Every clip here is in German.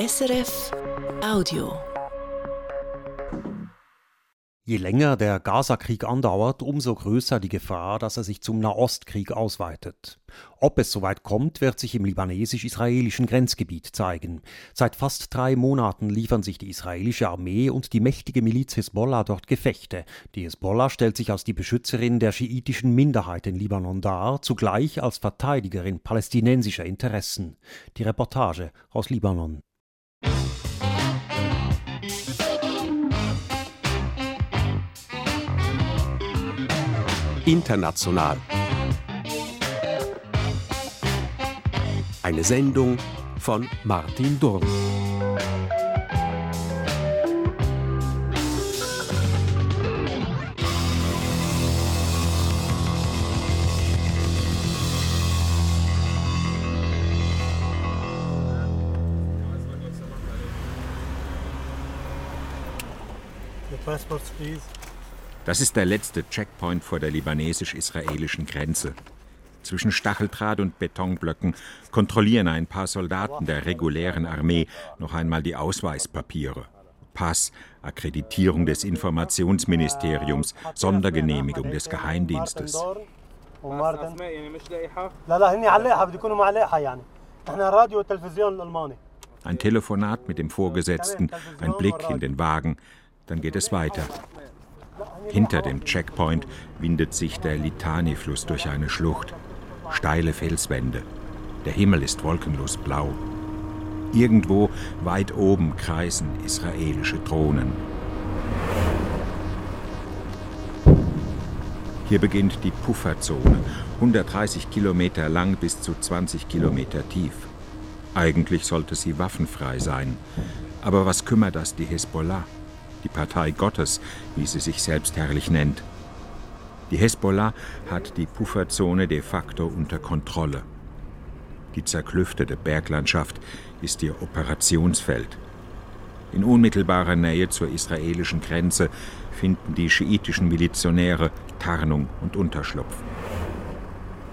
SRF Audio. Je länger der Gaza-Krieg andauert, umso größer die Gefahr, dass er sich zum Nahostkrieg ausweitet. Ob es soweit kommt, wird sich im libanesisch-israelischen Grenzgebiet zeigen. Seit fast drei Monaten liefern sich die israelische Armee und die mächtige Miliz Hisbollah dort Gefechte. Die Hisbollah stellt sich als die Beschützerin der schiitischen Minderheit in Libanon dar, zugleich als Verteidigerin palästinensischer Interessen. Die Reportage aus Libanon. International. Eine Sendung von Martin Durm. passports, please. Das ist der letzte Checkpoint vor der libanesisch-israelischen Grenze. Zwischen Stacheldraht und Betonblöcken kontrollieren ein paar Soldaten der regulären Armee noch einmal die Ausweispapiere. Pass, Akkreditierung des Informationsministeriums, Sondergenehmigung des Geheimdienstes. Ein Telefonat mit dem Vorgesetzten, ein Blick in den Wagen, dann geht es weiter. Hinter dem Checkpoint windet sich der Litani-Fluss durch eine Schlucht. Steile Felswände. Der Himmel ist wolkenlos blau. Irgendwo weit oben kreisen israelische Drohnen. Hier beginnt die Pufferzone, 130 Kilometer lang bis zu 20 Kilometer tief. Eigentlich sollte sie waffenfrei sein. Aber was kümmert das die Hisbollah? Die Partei Gottes, wie sie sich selbst herrlich nennt. Die Hezbollah hat die Pufferzone de facto unter Kontrolle. Die zerklüftete Berglandschaft ist ihr Operationsfeld. In unmittelbarer Nähe zur israelischen Grenze finden die schiitischen Milizionäre Tarnung und Unterschlupf.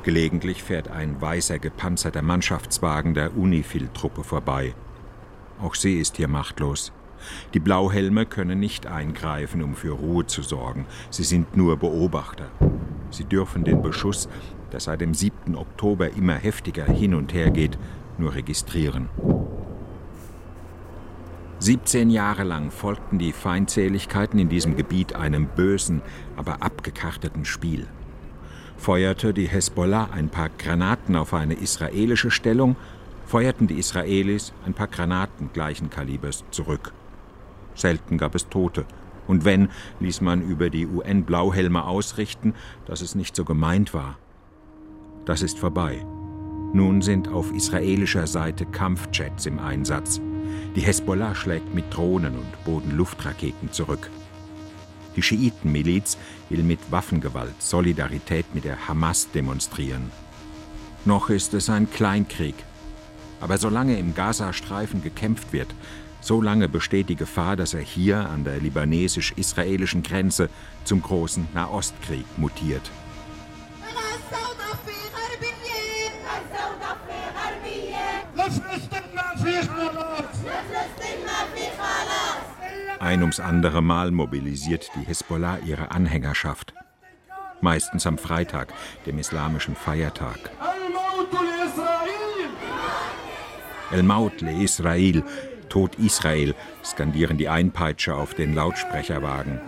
Gelegentlich fährt ein weißer gepanzerter Mannschaftswagen der Unifil-Truppe vorbei. Auch sie ist hier machtlos. Die Blauhelme können nicht eingreifen, um für Ruhe zu sorgen. Sie sind nur Beobachter. Sie dürfen den Beschuss, der seit dem 7. Oktober immer heftiger hin und her geht, nur registrieren. 17 Jahre lang folgten die Feindseligkeiten in diesem Gebiet einem bösen, aber abgekarteten Spiel. Feuerte die Hezbollah ein paar Granaten auf eine israelische Stellung, feuerten die Israelis ein paar Granaten gleichen Kalibers zurück. Selten gab es Tote. Und wenn, ließ man über die UN-Blauhelme ausrichten, dass es nicht so gemeint war. Das ist vorbei. Nun sind auf israelischer Seite Kampfjets im Einsatz. Die Hezbollah schlägt mit Drohnen und Bodenluftraketen zurück. Die Schiitenmiliz will mit Waffengewalt Solidarität mit der Hamas demonstrieren. Noch ist es ein Kleinkrieg. Aber solange im Gazastreifen gekämpft wird, so lange besteht die Gefahr, dass er hier an der libanesisch-israelischen Grenze zum großen Nahostkrieg mutiert. Ein ums andere Mal mobilisiert die Hisbollah ihre Anhängerschaft. Meistens am Freitag, dem islamischen Feiertag. El Maut le Israel, Tod Israel, skandieren die Einpeitscher auf den Lautsprecherwagen.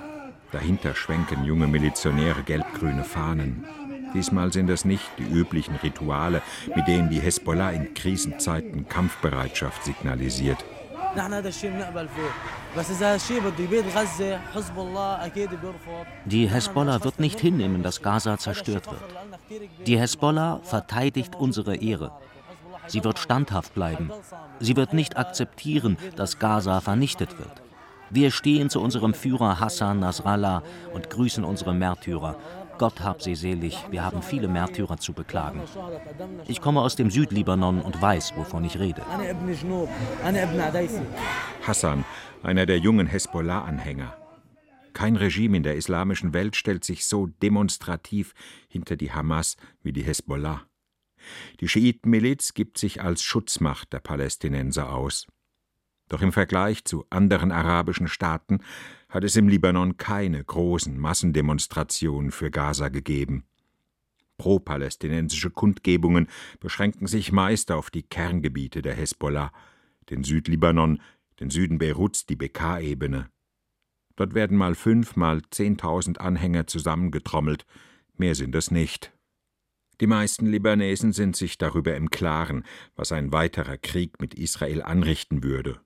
Dahinter schwenken junge Milizionäre gelb-grüne Fahnen. Diesmal sind es nicht die üblichen Rituale, mit denen die Hezbollah in Krisenzeiten Kampfbereitschaft signalisiert. Die Hezbollah wird nicht hinnehmen, dass Gaza zerstört wird. Die Hezbollah verteidigt unsere Ehre. Sie wird standhaft bleiben. Sie wird nicht akzeptieren, dass Gaza vernichtet wird. Wir stehen zu unserem Führer Hassan Nasrallah und grüßen unsere Märtyrer. Gott hab sie selig, wir haben viele Märtyrer zu beklagen. Ich komme aus dem Südlibanon und weiß, wovon ich rede. Hassan, einer der jungen Hezbollah-Anhänger. Kein Regime in der islamischen Welt stellt sich so demonstrativ hinter die Hamas wie die Hezbollah. Die Schiitenmiliz gibt sich als Schutzmacht der Palästinenser aus. Doch im Vergleich zu anderen arabischen Staaten hat es im Libanon keine großen Massendemonstrationen für Gaza gegeben. Pro-palästinensische Kundgebungen beschränken sich meist auf die Kerngebiete der Hesbollah, den Südlibanon, den Süden Beiruts, die Bekaa-Ebene. Dort werden mal fünf, mal zehntausend Anhänger zusammengetrommelt, mehr sind es nicht. Die meisten Libanesen sind sich darüber im Klaren, was ein weiterer Krieg mit Israel anrichten würde.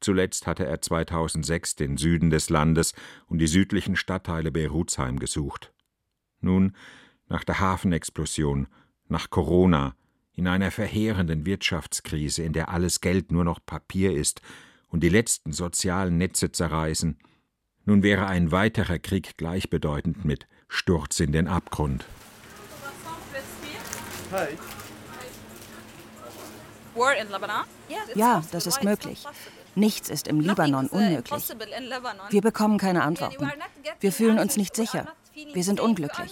Zuletzt hatte er 2006 den Süden des Landes und die südlichen Stadtteile Beiruts heimgesucht. Nun, nach der Hafenexplosion, nach Corona, in einer verheerenden Wirtschaftskrise, in der alles Geld nur noch Papier ist und die letzten sozialen Netze zerreißen, nun wäre ein weiterer Krieg gleichbedeutend mit Sturz in den Abgrund. Ja, das ist möglich. Nichts ist im Libanon uh, unmöglich. Wir bekommen keine Antworten. Wir fühlen uns nicht sicher. Wir sind unglücklich.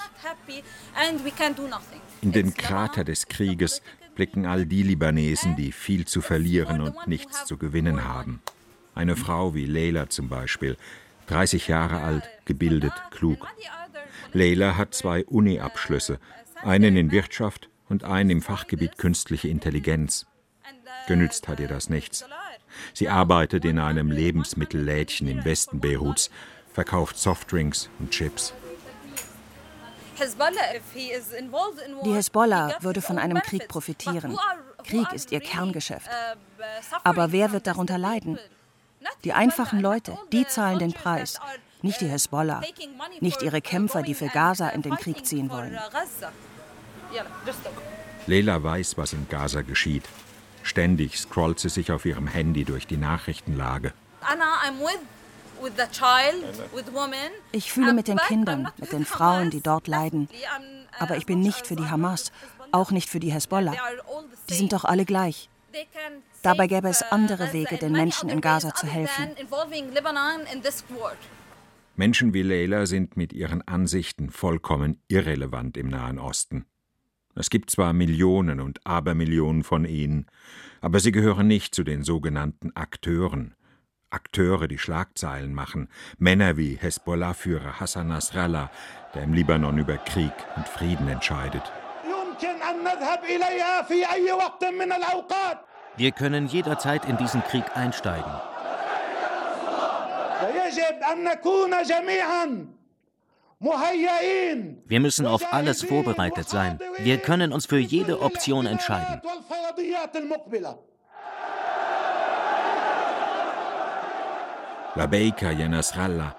In den Krater des Krieges blicken all die Libanesen, die viel zu verlieren und nichts zu gewinnen haben. Eine Frau wie Leila zum Beispiel, 30 Jahre alt, gebildet, klug. Leila hat zwei Uni-Abschlüsse, einen in Wirtschaft und einen im Fachgebiet künstliche Intelligenz. Genützt hat ihr das nichts. Sie arbeitet in einem Lebensmittellädchen im Westen Beiruts, verkauft Softdrinks und Chips. Die Hezbollah würde von einem Krieg profitieren. Krieg ist ihr Kerngeschäft. Aber wer wird darunter leiden? Die einfachen Leute, die zahlen den Preis, nicht die Hezbollah, nicht ihre Kämpfer, die für Gaza in den Krieg ziehen wollen. Leila weiß, was in Gaza geschieht. Ständig scrollt sie sich auf ihrem Handy durch die Nachrichtenlage. Ich fühle mit den Kindern, mit den Frauen, die dort leiden. Aber ich bin nicht für die Hamas, auch nicht für die Hezbollah. Die sind doch alle gleich. Dabei gäbe es andere Wege, den Menschen in Gaza zu helfen. Menschen wie Leila sind mit ihren Ansichten vollkommen irrelevant im Nahen Osten. Es gibt zwar Millionen und Abermillionen von ihnen, aber sie gehören nicht zu den sogenannten Akteuren. Akteure, die Schlagzeilen machen, Männer wie Hezbollah-Führer Hassan Nasrallah, der im Libanon über Krieg und Frieden entscheidet. Wir können jederzeit in diesen Krieg einsteigen. Wir müssen auf alles vorbereitet sein. Wir können uns für jede Option entscheiden. Labeika ya Nasrallah.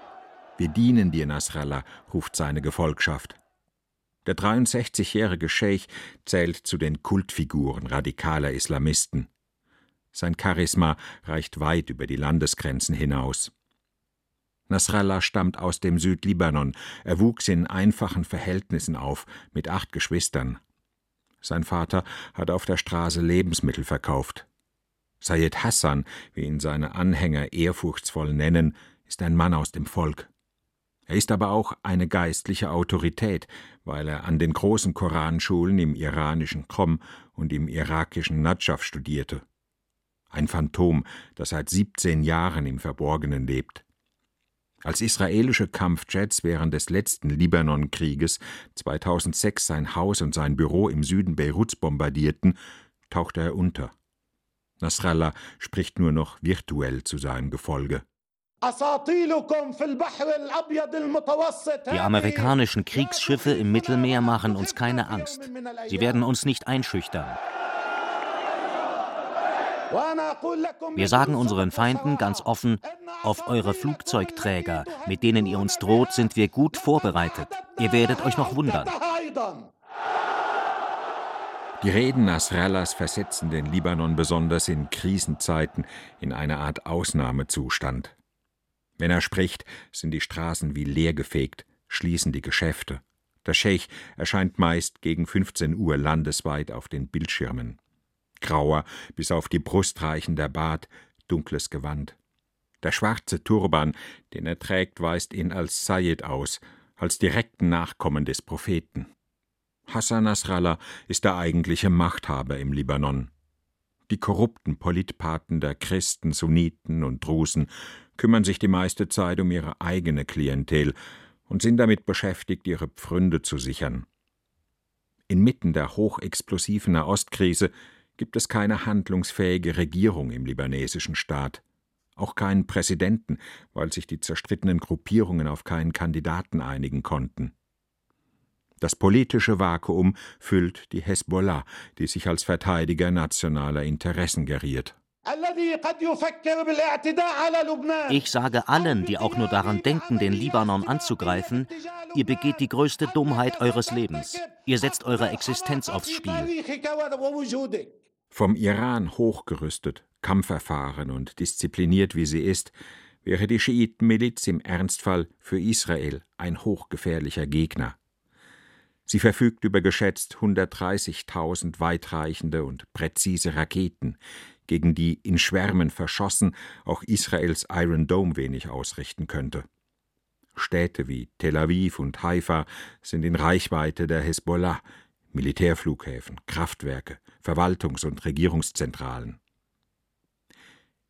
Wir dienen dir, Nasrallah, ruft seine Gefolgschaft. Der 63-jährige Scheich zählt zu den Kultfiguren radikaler Islamisten. Sein Charisma reicht weit über die Landesgrenzen hinaus. Nasrallah stammt aus dem Südlibanon. Er wuchs in einfachen Verhältnissen auf, mit acht Geschwistern. Sein Vater hat auf der Straße Lebensmittel verkauft. Sayed Hassan, wie ihn seine Anhänger ehrfurchtsvoll nennen, ist ein Mann aus dem Volk. Er ist aber auch eine geistliche Autorität, weil er an den großen Koranschulen im iranischen Qom und im irakischen Nadschaf studierte. Ein Phantom, das seit 17 Jahren im Verborgenen lebt. Als israelische Kampfjets während des letzten Libanonkrieges 2006 sein Haus und sein Büro im Süden Beiruts bombardierten, tauchte er unter. Nasrallah spricht nur noch virtuell zu seinem Gefolge. Die amerikanischen Kriegsschiffe im Mittelmeer machen uns keine Angst. Sie werden uns nicht einschüchtern. Wir sagen unseren Feinden ganz offen, auf eure Flugzeugträger, mit denen ihr uns droht, sind wir gut vorbereitet. Ihr werdet euch noch wundern. Die Reden Nasrallas versetzen den Libanon besonders in Krisenzeiten in eine Art Ausnahmezustand. Wenn er spricht, sind die Straßen wie leergefegt, schließen die Geschäfte. Der Scheich erscheint meist gegen 15 Uhr landesweit auf den Bildschirmen grauer, bis auf die Brust reichender Bart, dunkles Gewand. Der schwarze Turban, den er trägt, weist ihn als Sayyid aus, als direkten Nachkommen des Propheten. Hassan Nasrallah ist der eigentliche Machthaber im Libanon. Die korrupten Politpaten der Christen, Sunniten und Drusen kümmern sich die meiste Zeit um ihre eigene Klientel und sind damit beschäftigt, ihre Pfründe zu sichern. Inmitten der hochexplosiven Nahostkrise gibt es keine handlungsfähige Regierung im libanesischen Staat, auch keinen Präsidenten, weil sich die zerstrittenen Gruppierungen auf keinen Kandidaten einigen konnten. Das politische Vakuum füllt die Hezbollah, die sich als Verteidiger nationaler Interessen geriert. Ich sage allen, die auch nur daran denken, den Libanon anzugreifen, ihr begeht die größte Dummheit eures Lebens. Ihr setzt eure Existenz aufs Spiel. Vom Iran hochgerüstet, kampferfahren und diszipliniert wie sie ist, wäre die Schiitenmiliz im Ernstfall für Israel ein hochgefährlicher Gegner. Sie verfügt über geschätzt 130.000 weitreichende und präzise Raketen, gegen die in Schwärmen verschossen auch Israels Iron Dome wenig ausrichten könnte. Städte wie Tel Aviv und Haifa sind in Reichweite der Hezbollah, Militärflughäfen, Kraftwerke, Verwaltungs- und Regierungszentralen.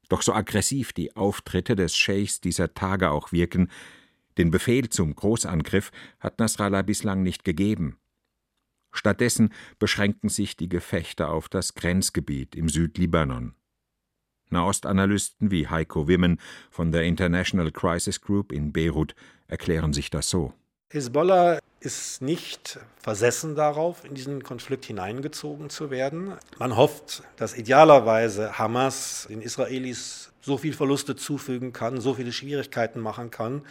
Doch so aggressiv die Auftritte des Scheichs dieser Tage auch wirken, den Befehl zum Großangriff hat Nasrallah bislang nicht gegeben. Stattdessen beschränken sich die Gefechte auf das Grenzgebiet im Südlibanon. Nahostanalysten wie Heiko Wimmen von der International Crisis Group in Beirut erklären sich das so. Hisbollah ist nicht versessen darauf, in diesen Konflikt hineingezogen zu werden. Man hofft, dass idealerweise Hamas den Israelis so viel Verluste zufügen kann, so viele Schwierigkeiten machen kann,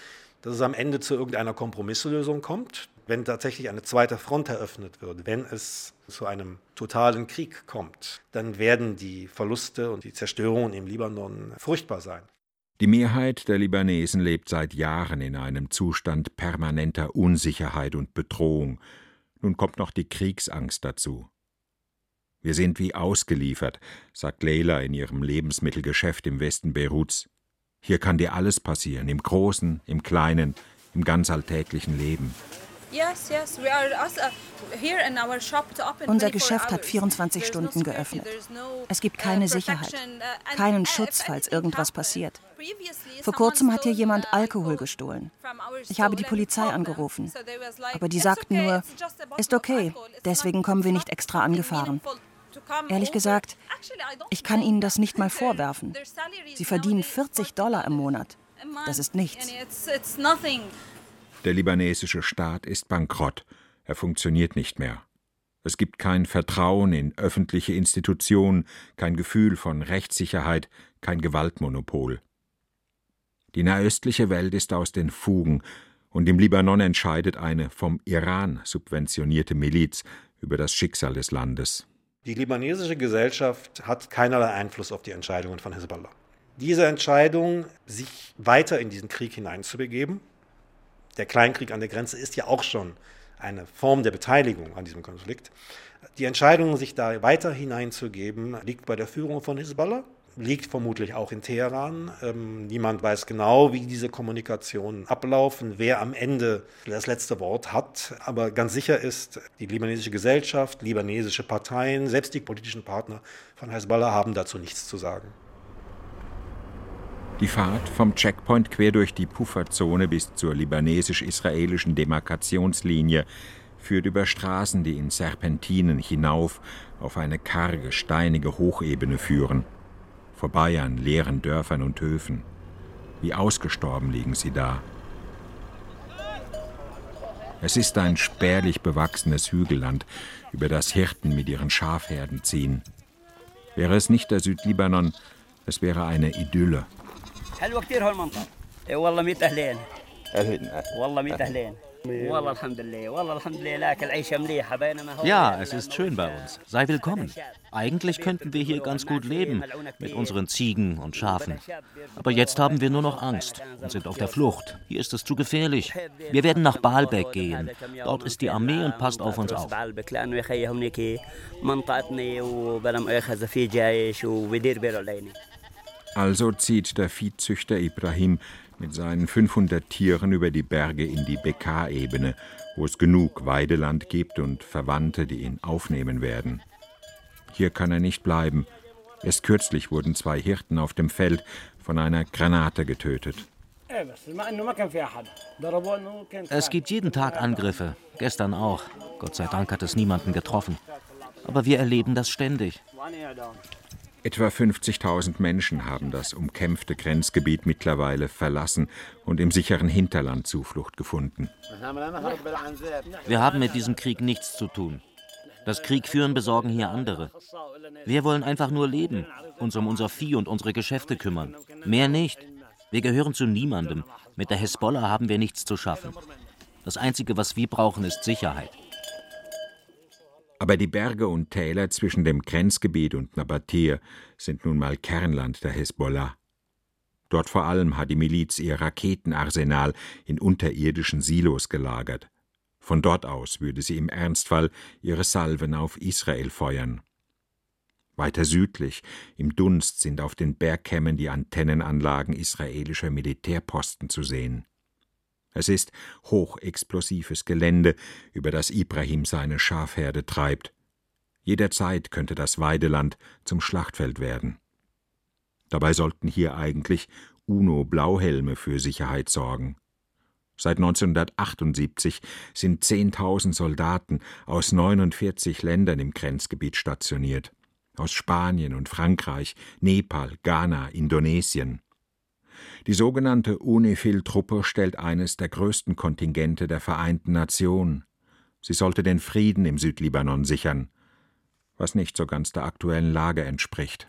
dass es am Ende zu irgendeiner Kompromisslösung kommt, wenn tatsächlich eine zweite Front eröffnet wird, wenn es zu einem totalen Krieg kommt, dann werden die Verluste und die Zerstörungen im Libanon furchtbar sein. Die Mehrheit der Libanesen lebt seit Jahren in einem Zustand permanenter Unsicherheit und Bedrohung. Nun kommt noch die Kriegsangst dazu. Wir sind wie ausgeliefert, sagt Leila in ihrem Lebensmittelgeschäft im Westen Beiruts. Hier kann dir alles passieren, im Großen, im Kleinen, im ganz alltäglichen Leben. Unser Geschäft hat 24 Stunden geöffnet. Es gibt uh, keine Sicherheit, uh, keinen Schutz, falls irgendwas passiert. Vor kurzem hat hier jemand Alkohol gestohlen. Ich habe die Polizei angerufen, aber die sagten nur, ist okay, deswegen kommen wir nicht extra angefahren. Ehrlich gesagt, ich kann Ihnen das nicht mal vorwerfen. Sie verdienen 40 Dollar im Monat. Das ist nichts. Der libanesische Staat ist bankrott. Er funktioniert nicht mehr. Es gibt kein Vertrauen in öffentliche Institutionen, kein Gefühl von Rechtssicherheit, kein Gewaltmonopol. Die nahöstliche Welt ist aus den Fugen, und im Libanon entscheidet eine vom Iran subventionierte Miliz über das Schicksal des Landes. Die libanesische Gesellschaft hat keinerlei Einfluss auf die Entscheidungen von Hezbollah. Diese Entscheidung, sich weiter in diesen Krieg hineinzubegeben, der Kleinkrieg an der Grenze ist ja auch schon eine Form der Beteiligung an diesem Konflikt. Die Entscheidung, sich da weiter hineinzugeben, liegt bei der Führung von Hisbollah, liegt vermutlich auch in Teheran. Ähm, niemand weiß genau, wie diese Kommunikationen ablaufen, wer am Ende das letzte Wort hat. Aber ganz sicher ist, die libanesische Gesellschaft, libanesische Parteien, selbst die politischen Partner von Hezbollah haben dazu nichts zu sagen. Die Fahrt vom Checkpoint quer durch die Pufferzone bis zur libanesisch-israelischen Demarkationslinie führt über Straßen, die in Serpentinen hinauf auf eine karge, steinige Hochebene führen, vorbei an leeren Dörfern und Höfen. Wie ausgestorben liegen sie da. Es ist ein spärlich bewachsenes Hügelland, über das Hirten mit ihren Schafherden ziehen. Wäre es nicht der Südlibanon, es wäre eine Idylle. حلوه كثير هالمنطقه اي والله ميت اهلين والله ميت اهلين Ja, es ist schön bei uns. Sei willkommen. Eigentlich könnten wir hier ganz gut leben mit unseren Ziegen und Schafen. Aber jetzt haben wir nur noch Angst und sind auf der Flucht. Hier ist es zu gefährlich. Wir werden nach Baalbek gehen. Dort ist die Armee und passt auf uns auf. Also zieht der Viehzüchter Ibrahim mit seinen 500 Tieren über die Berge in die Bekaa-Ebene, wo es genug Weideland gibt und Verwandte, die ihn aufnehmen werden. Hier kann er nicht bleiben, Erst kürzlich wurden zwei Hirten auf dem Feld von einer Granate getötet. Es gibt jeden Tag Angriffe, gestern auch. Gott sei Dank hat es niemanden getroffen. Aber wir erleben das ständig. Etwa 50.000 Menschen haben das umkämpfte Grenzgebiet mittlerweile verlassen und im sicheren Hinterland Zuflucht gefunden. Wir haben mit diesem Krieg nichts zu tun. Das Kriegführen besorgen hier andere. Wir wollen einfach nur leben, uns um unser Vieh und unsere Geschäfte kümmern. Mehr nicht. Wir gehören zu niemandem. Mit der Hezbollah haben wir nichts zu schaffen. Das Einzige, was wir brauchen, ist Sicherheit. Aber die Berge und Täler zwischen dem Grenzgebiet und Nabatir sind nun mal Kernland der Hezbollah. Dort vor allem hat die Miliz ihr Raketenarsenal in unterirdischen Silos gelagert. Von dort aus würde sie im Ernstfall ihre Salven auf Israel feuern. Weiter südlich, im Dunst, sind auf den Bergkämmen die Antennenanlagen israelischer Militärposten zu sehen. Es ist hochexplosives Gelände, über das Ibrahim seine Schafherde treibt. Jederzeit könnte das Weideland zum Schlachtfeld werden. Dabei sollten hier eigentlich UNO-Blauhelme für Sicherheit sorgen. Seit 1978 sind 10.000 Soldaten aus 49 Ländern im Grenzgebiet stationiert. Aus Spanien und Frankreich, Nepal, Ghana, Indonesien. Die sogenannte UNIFIL-Truppe stellt eines der größten Kontingente der Vereinten Nationen. Sie sollte den Frieden im Südlibanon sichern, was nicht so ganz der aktuellen Lage entspricht.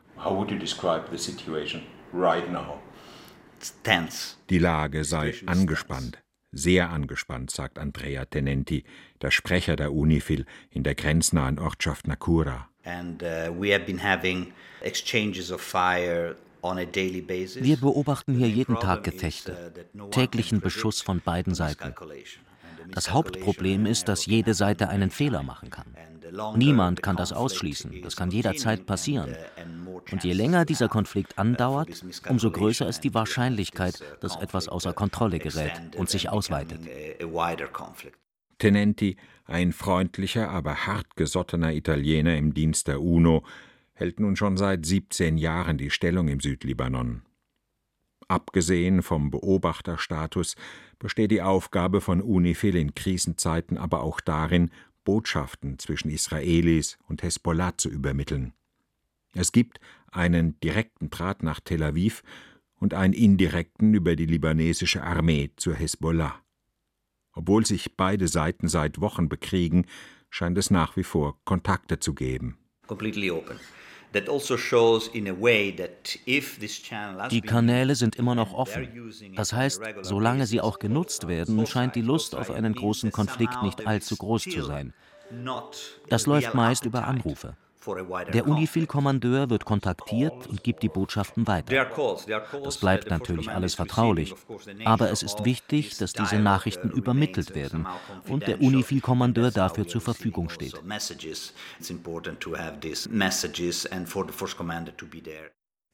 Die Lage sei angespannt, sehr angespannt, sagt Andrea Tenenti, der Sprecher der UNIFIL in der grenznahen Ortschaft Nakura. And uh, we have been having exchanges of fire wir beobachten hier jeden Tag Gefechte, täglichen Beschuss von beiden Seiten. Das Hauptproblem ist, dass jede Seite einen Fehler machen kann. Niemand kann das ausschließen, das kann jederzeit passieren. Und je länger dieser Konflikt andauert, umso größer ist die Wahrscheinlichkeit, dass etwas außer Kontrolle gerät und sich ausweitet. Tenenti, ein freundlicher, aber hartgesottener Italiener im Dienst der UNO, hält nun schon seit 17 Jahren die Stellung im Südlibanon. Abgesehen vom Beobachterstatus besteht die Aufgabe von UNIFIL in Krisenzeiten aber auch darin, Botschaften zwischen Israelis und Hezbollah zu übermitteln. Es gibt einen direkten Draht nach Tel Aviv und einen indirekten über die libanesische Armee zur Hezbollah. Obwohl sich beide Seiten seit Wochen bekriegen, scheint es nach wie vor Kontakte zu geben. Completely open. Also die Kanäle sind immer noch offen. Das heißt, solange sie auch genutzt werden, scheint die Lust auf einen großen Konflikt nicht allzu groß zu sein. Das läuft meist über Anrufe. Der UNIFIL-Kommandeur wird kontaktiert und gibt die Botschaften weiter. Das bleibt natürlich alles vertraulich, aber es ist wichtig, dass diese Nachrichten übermittelt werden und der UNIFIL-Kommandeur dafür zur Verfügung steht.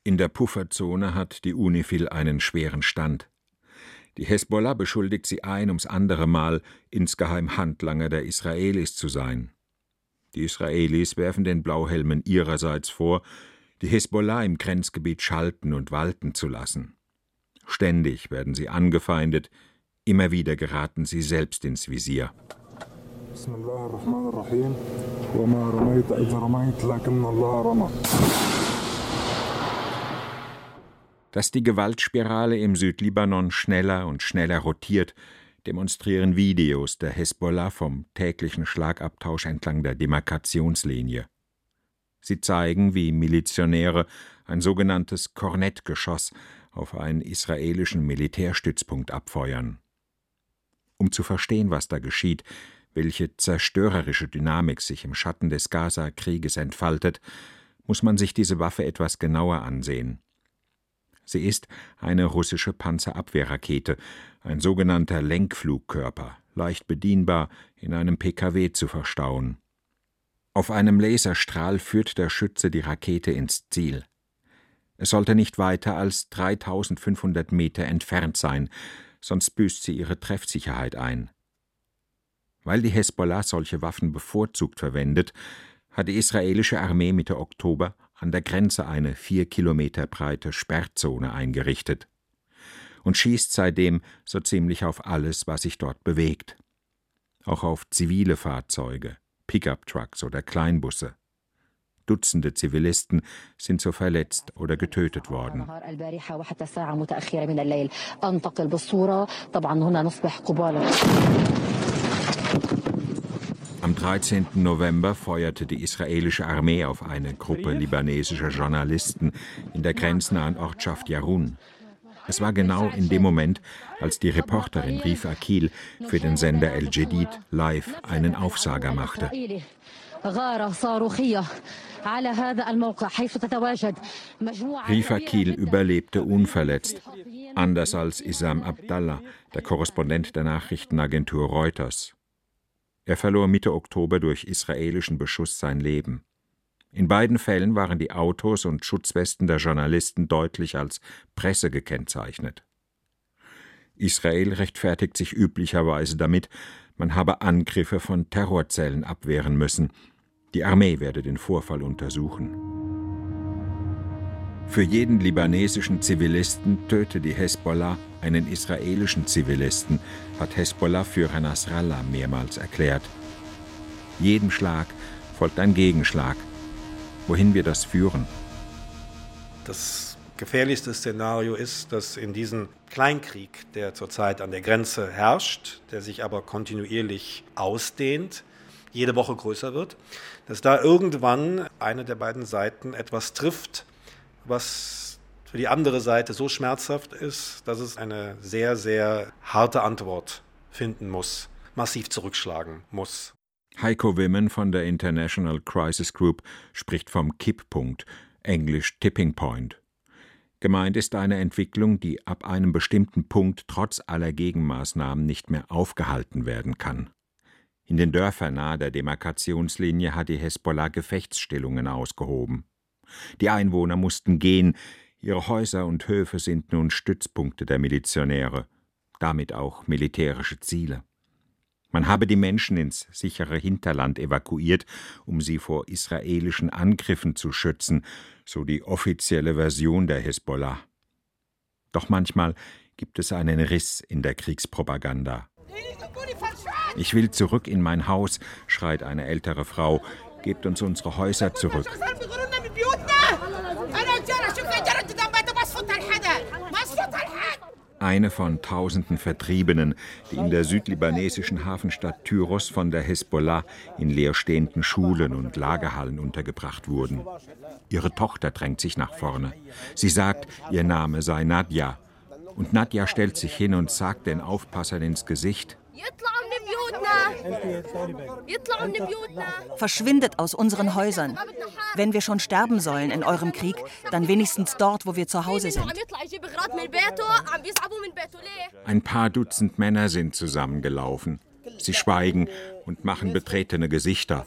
In der Pufferzone hat die UNIFIL einen schweren Stand. Die Hezbollah beschuldigt sie ein ums andere Mal, insgeheim Handlanger der Israelis zu sein. Die Israelis werfen den Blauhelmen ihrerseits vor, die Hisbollah im Grenzgebiet schalten und walten zu lassen. Ständig werden sie angefeindet, immer wieder geraten sie selbst ins Visier. Dass die Gewaltspirale im Südlibanon schneller und schneller rotiert, demonstrieren Videos der Hezbollah vom täglichen Schlagabtausch entlang der Demarkationslinie. Sie zeigen, wie Milizionäre ein sogenanntes Kornettgeschoss auf einen israelischen Militärstützpunkt abfeuern. Um zu verstehen, was da geschieht, welche zerstörerische Dynamik sich im Schatten des Gaza-Krieges entfaltet, muss man sich diese Waffe etwas genauer ansehen. Sie ist eine russische Panzerabwehrrakete, ein sogenannter Lenkflugkörper, leicht bedienbar, in einem PKW zu verstauen. Auf einem Laserstrahl führt der Schütze die Rakete ins Ziel. Es sollte nicht weiter als 3500 Meter entfernt sein, sonst büßt sie ihre Treffsicherheit ein. Weil die Hezbollah solche Waffen bevorzugt verwendet, hat die israelische Armee Mitte Oktober an der Grenze eine vier Kilometer breite Sperrzone eingerichtet und schießt seitdem so ziemlich auf alles, was sich dort bewegt. Auch auf zivile Fahrzeuge, Pickup-Trucks oder Kleinbusse. Dutzende Zivilisten sind so verletzt oder getötet worden. Am 13. November feuerte die israelische Armee auf eine Gruppe libanesischer Journalisten in der grenznahen Ortschaft Yarun. Es war genau in dem Moment, als die Reporterin Rif Akil für den Sender El Jadid live einen Aufsager machte. Rif Akil überlebte unverletzt, anders als Isam Abdallah, der Korrespondent der Nachrichtenagentur Reuters. Er verlor Mitte Oktober durch israelischen Beschuss sein Leben. In beiden Fällen waren die Autos und Schutzwesten der Journalisten deutlich als Presse gekennzeichnet. Israel rechtfertigt sich üblicherweise damit, man habe Angriffe von Terrorzellen abwehren müssen. Die Armee werde den Vorfall untersuchen. Für jeden libanesischen Zivilisten töte die Hezbollah einen israelischen Zivilisten, hat Hezbollah-Führer Nasrallah mehrmals erklärt. Jedem Schlag folgt ein Gegenschlag. Wohin wir das führen? Das gefährlichste Szenario ist, dass in diesem Kleinkrieg, der zurzeit an der Grenze herrscht, der sich aber kontinuierlich ausdehnt, jede Woche größer wird, dass da irgendwann eine der beiden Seiten etwas trifft, was für die andere Seite so schmerzhaft ist, dass es eine sehr, sehr harte Antwort finden muss, massiv zurückschlagen muss. Heiko Wimmen von der International Crisis Group spricht vom Kipppunkt, englisch Tipping Point. Gemeint ist eine Entwicklung, die ab einem bestimmten Punkt trotz aller Gegenmaßnahmen nicht mehr aufgehalten werden kann. In den Dörfern nahe der Demarkationslinie hat die Hezbollah Gefechtsstellungen ausgehoben. Die Einwohner mussten gehen, ihre Häuser und Höfe sind nun Stützpunkte der Milizionäre, damit auch militärische Ziele. Man habe die Menschen ins sichere Hinterland evakuiert, um sie vor israelischen Angriffen zu schützen, so die offizielle Version der Hisbollah. Doch manchmal gibt es einen Riss in der Kriegspropaganda. Ich will zurück in mein Haus, schreit eine ältere Frau, gebt uns unsere Häuser zurück. Eine von tausenden Vertriebenen, die in der südlibanesischen Hafenstadt Tyros von der Hezbollah in leerstehenden Schulen und Lagerhallen untergebracht wurden. Ihre Tochter drängt sich nach vorne. Sie sagt, ihr Name sei Nadja. Und Nadja stellt sich hin und sagt den Aufpassern ins Gesicht, Verschwindet aus unseren Häusern. Wenn wir schon sterben sollen in eurem Krieg, dann wenigstens dort, wo wir zu Hause sind. Ein paar Dutzend Männer sind zusammengelaufen. Sie schweigen und machen betretene Gesichter.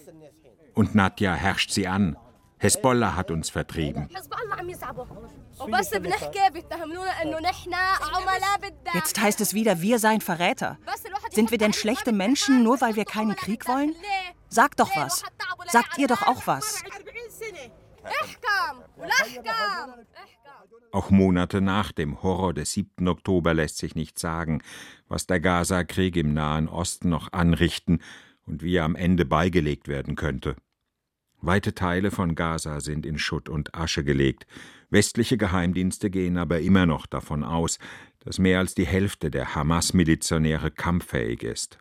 Und Nadja herrscht sie an. Hezbollah hat uns vertrieben. Jetzt heißt es wieder, wir seien Verräter. Sind wir denn schlechte Menschen, nur weil wir keinen Krieg wollen? Sagt doch was. Sagt ihr doch auch was. Auch Monate nach dem Horror des 7. Oktober lässt sich nicht sagen, was der Gaza-Krieg im Nahen Osten noch anrichten und wie er am Ende beigelegt werden könnte. Weite Teile von Gaza sind in Schutt und Asche gelegt. Westliche Geheimdienste gehen aber immer noch davon aus, dass mehr als die Hälfte der Hamas-Milizionäre kampffähig ist.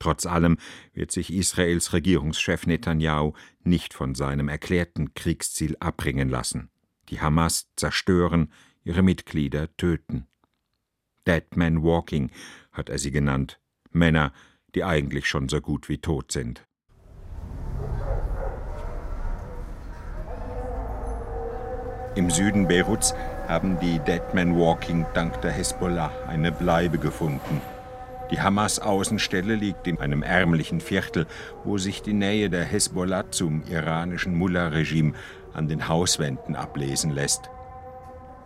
Trotz allem wird sich Israels Regierungschef Netanyahu nicht von seinem erklärten Kriegsziel abbringen lassen. Die Hamas zerstören, ihre Mitglieder töten. Dead Men Walking hat er sie genannt, Männer, die eigentlich schon so gut wie tot sind. Im Süden Beiruts haben die Deadman Walking dank der Hezbollah eine Bleibe gefunden. Die Hamas-Außenstelle liegt in einem ärmlichen Viertel, wo sich die Nähe der Hezbollah zum iranischen Mullah-Regime an den Hauswänden ablesen lässt.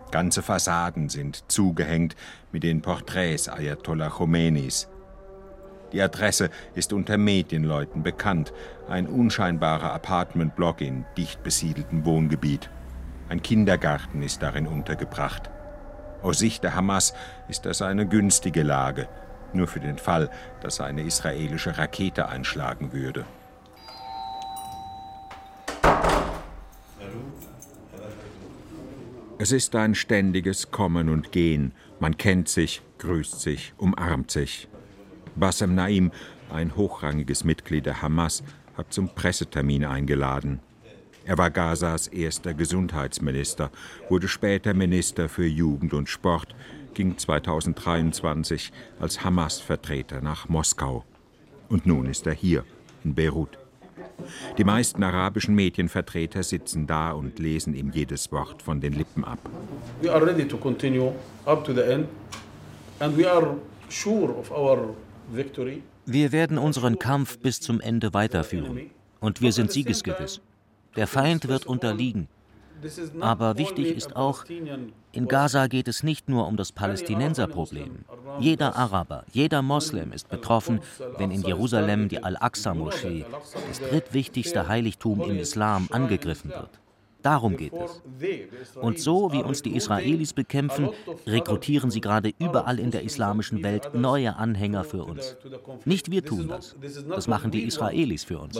Ganze Fassaden sind zugehängt mit den Porträts Ayatollah Khomeinis. Die Adresse ist unter Medienleuten bekannt. Ein unscheinbarer Apartmentblock in dicht besiedeltem Wohngebiet. Ein Kindergarten ist darin untergebracht. Aus Sicht der Hamas ist das eine günstige Lage, nur für den Fall, dass eine israelische Rakete einschlagen würde. Es ist ein ständiges Kommen und Gehen. Man kennt sich, grüßt sich, umarmt sich. Bassem Naim, ein hochrangiges Mitglied der Hamas, hat zum Pressetermin eingeladen. Er war Gazas erster Gesundheitsminister, wurde später Minister für Jugend und Sport, ging 2023 als Hamas-Vertreter nach Moskau. Und nun ist er hier, in Beirut. Die meisten arabischen Medienvertreter sitzen da und lesen ihm jedes Wort von den Lippen ab. We are ready to continue up to the end and we are sure of our victory. Wir werden unseren Kampf bis zum Ende weiterführen und wir sind siegesgewiss. Der Feind wird unterliegen. Aber wichtig ist auch, in Gaza geht es nicht nur um das Palästinenserproblem. Jeder Araber, jeder Moslem ist betroffen, wenn in Jerusalem die Al-Aqsa-Moschee, das drittwichtigste Heiligtum im Islam, angegriffen wird. Darum geht es. Und so wie uns die Israelis bekämpfen, rekrutieren sie gerade überall in der islamischen Welt neue Anhänger für uns. Nicht wir tun das. Das machen die Israelis für uns.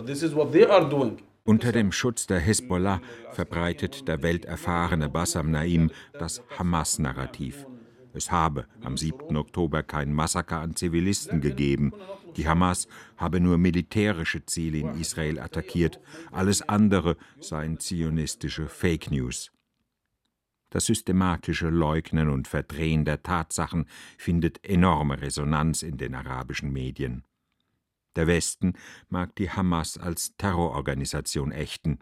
Unter dem Schutz der Hisbollah verbreitet der welterfahrene Bassam Naim das Hamas-Narrativ. Es habe am 7. Oktober kein Massaker an Zivilisten gegeben. Die Hamas habe nur militärische Ziele in Israel attackiert. Alles andere seien zionistische Fake News. Das systematische Leugnen und Verdrehen der Tatsachen findet enorme Resonanz in den arabischen Medien. Der Westen mag die Hamas als Terrororganisation ächten,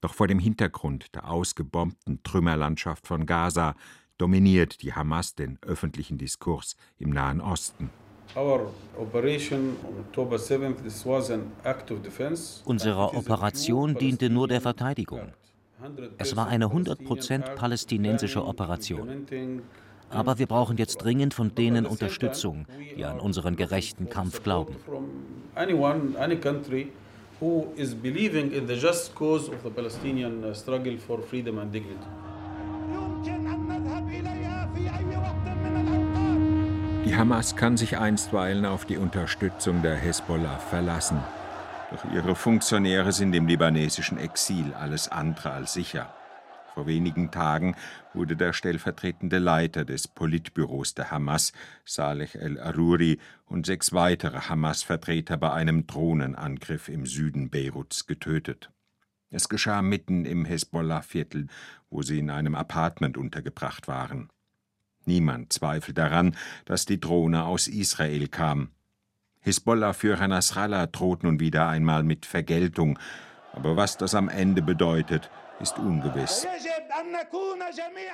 doch vor dem Hintergrund der ausgebombten Trümmerlandschaft von Gaza dominiert die Hamas den öffentlichen Diskurs im Nahen Osten. Unsere Operation diente nur der Verteidigung. Es war eine 100% palästinensische Operation. Aber wir brauchen jetzt dringend von denen Unterstützung, die an unseren gerechten Kampf glauben. Die Hamas kann sich einstweilen auf die Unterstützung der Hezbollah verlassen. Doch ihre Funktionäre sind im libanesischen Exil alles andere als sicher. Vor wenigen Tagen wurde der stellvertretende Leiter des Politbüros der Hamas, Saleh el-Aruri, und sechs weitere Hamas-Vertreter bei einem Drohnenangriff im Süden Beiruts getötet. Es geschah mitten im Hezbollah-Viertel, wo sie in einem Apartment untergebracht waren. Niemand zweifelt daran, dass die Drohne aus Israel kam. Hisbollah-Führer Nasrallah droht nun wieder einmal mit Vergeltung, aber was das am Ende bedeutet, ist ungewiss.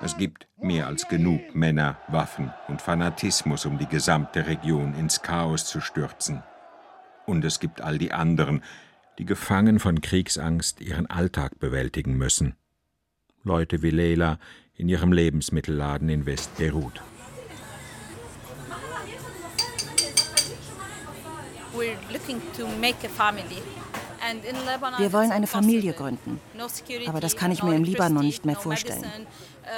Es gibt mehr als genug Männer, Waffen und Fanatismus, um die gesamte Region ins Chaos zu stürzen. Und es gibt all die anderen, die gefangen von Kriegsangst ihren Alltag bewältigen müssen. Leute wie Leila in ihrem Lebensmittelladen in West-Beirut. We're looking to make a family. Wir wollen eine Familie gründen. Aber das kann ich mir im Libanon nicht mehr vorstellen.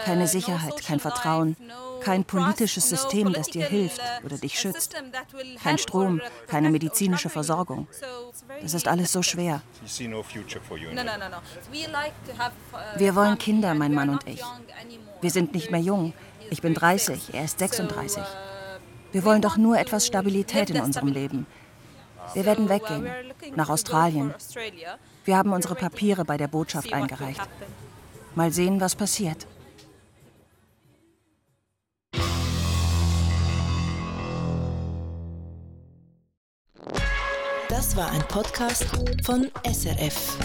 Keine Sicherheit, kein Vertrauen, kein politisches System, das dir hilft oder dich schützt. Kein Strom, keine medizinische Versorgung. Das ist alles so schwer. Wir wollen Kinder, mein Mann und ich. Wir sind nicht mehr jung. Ich bin 30, er ist 36. Wir wollen doch nur etwas Stabilität in unserem Leben. Wir werden weggehen, nach Australien. Wir haben unsere Papiere bei der Botschaft eingereicht. Mal sehen, was passiert. Das war ein Podcast von SRF.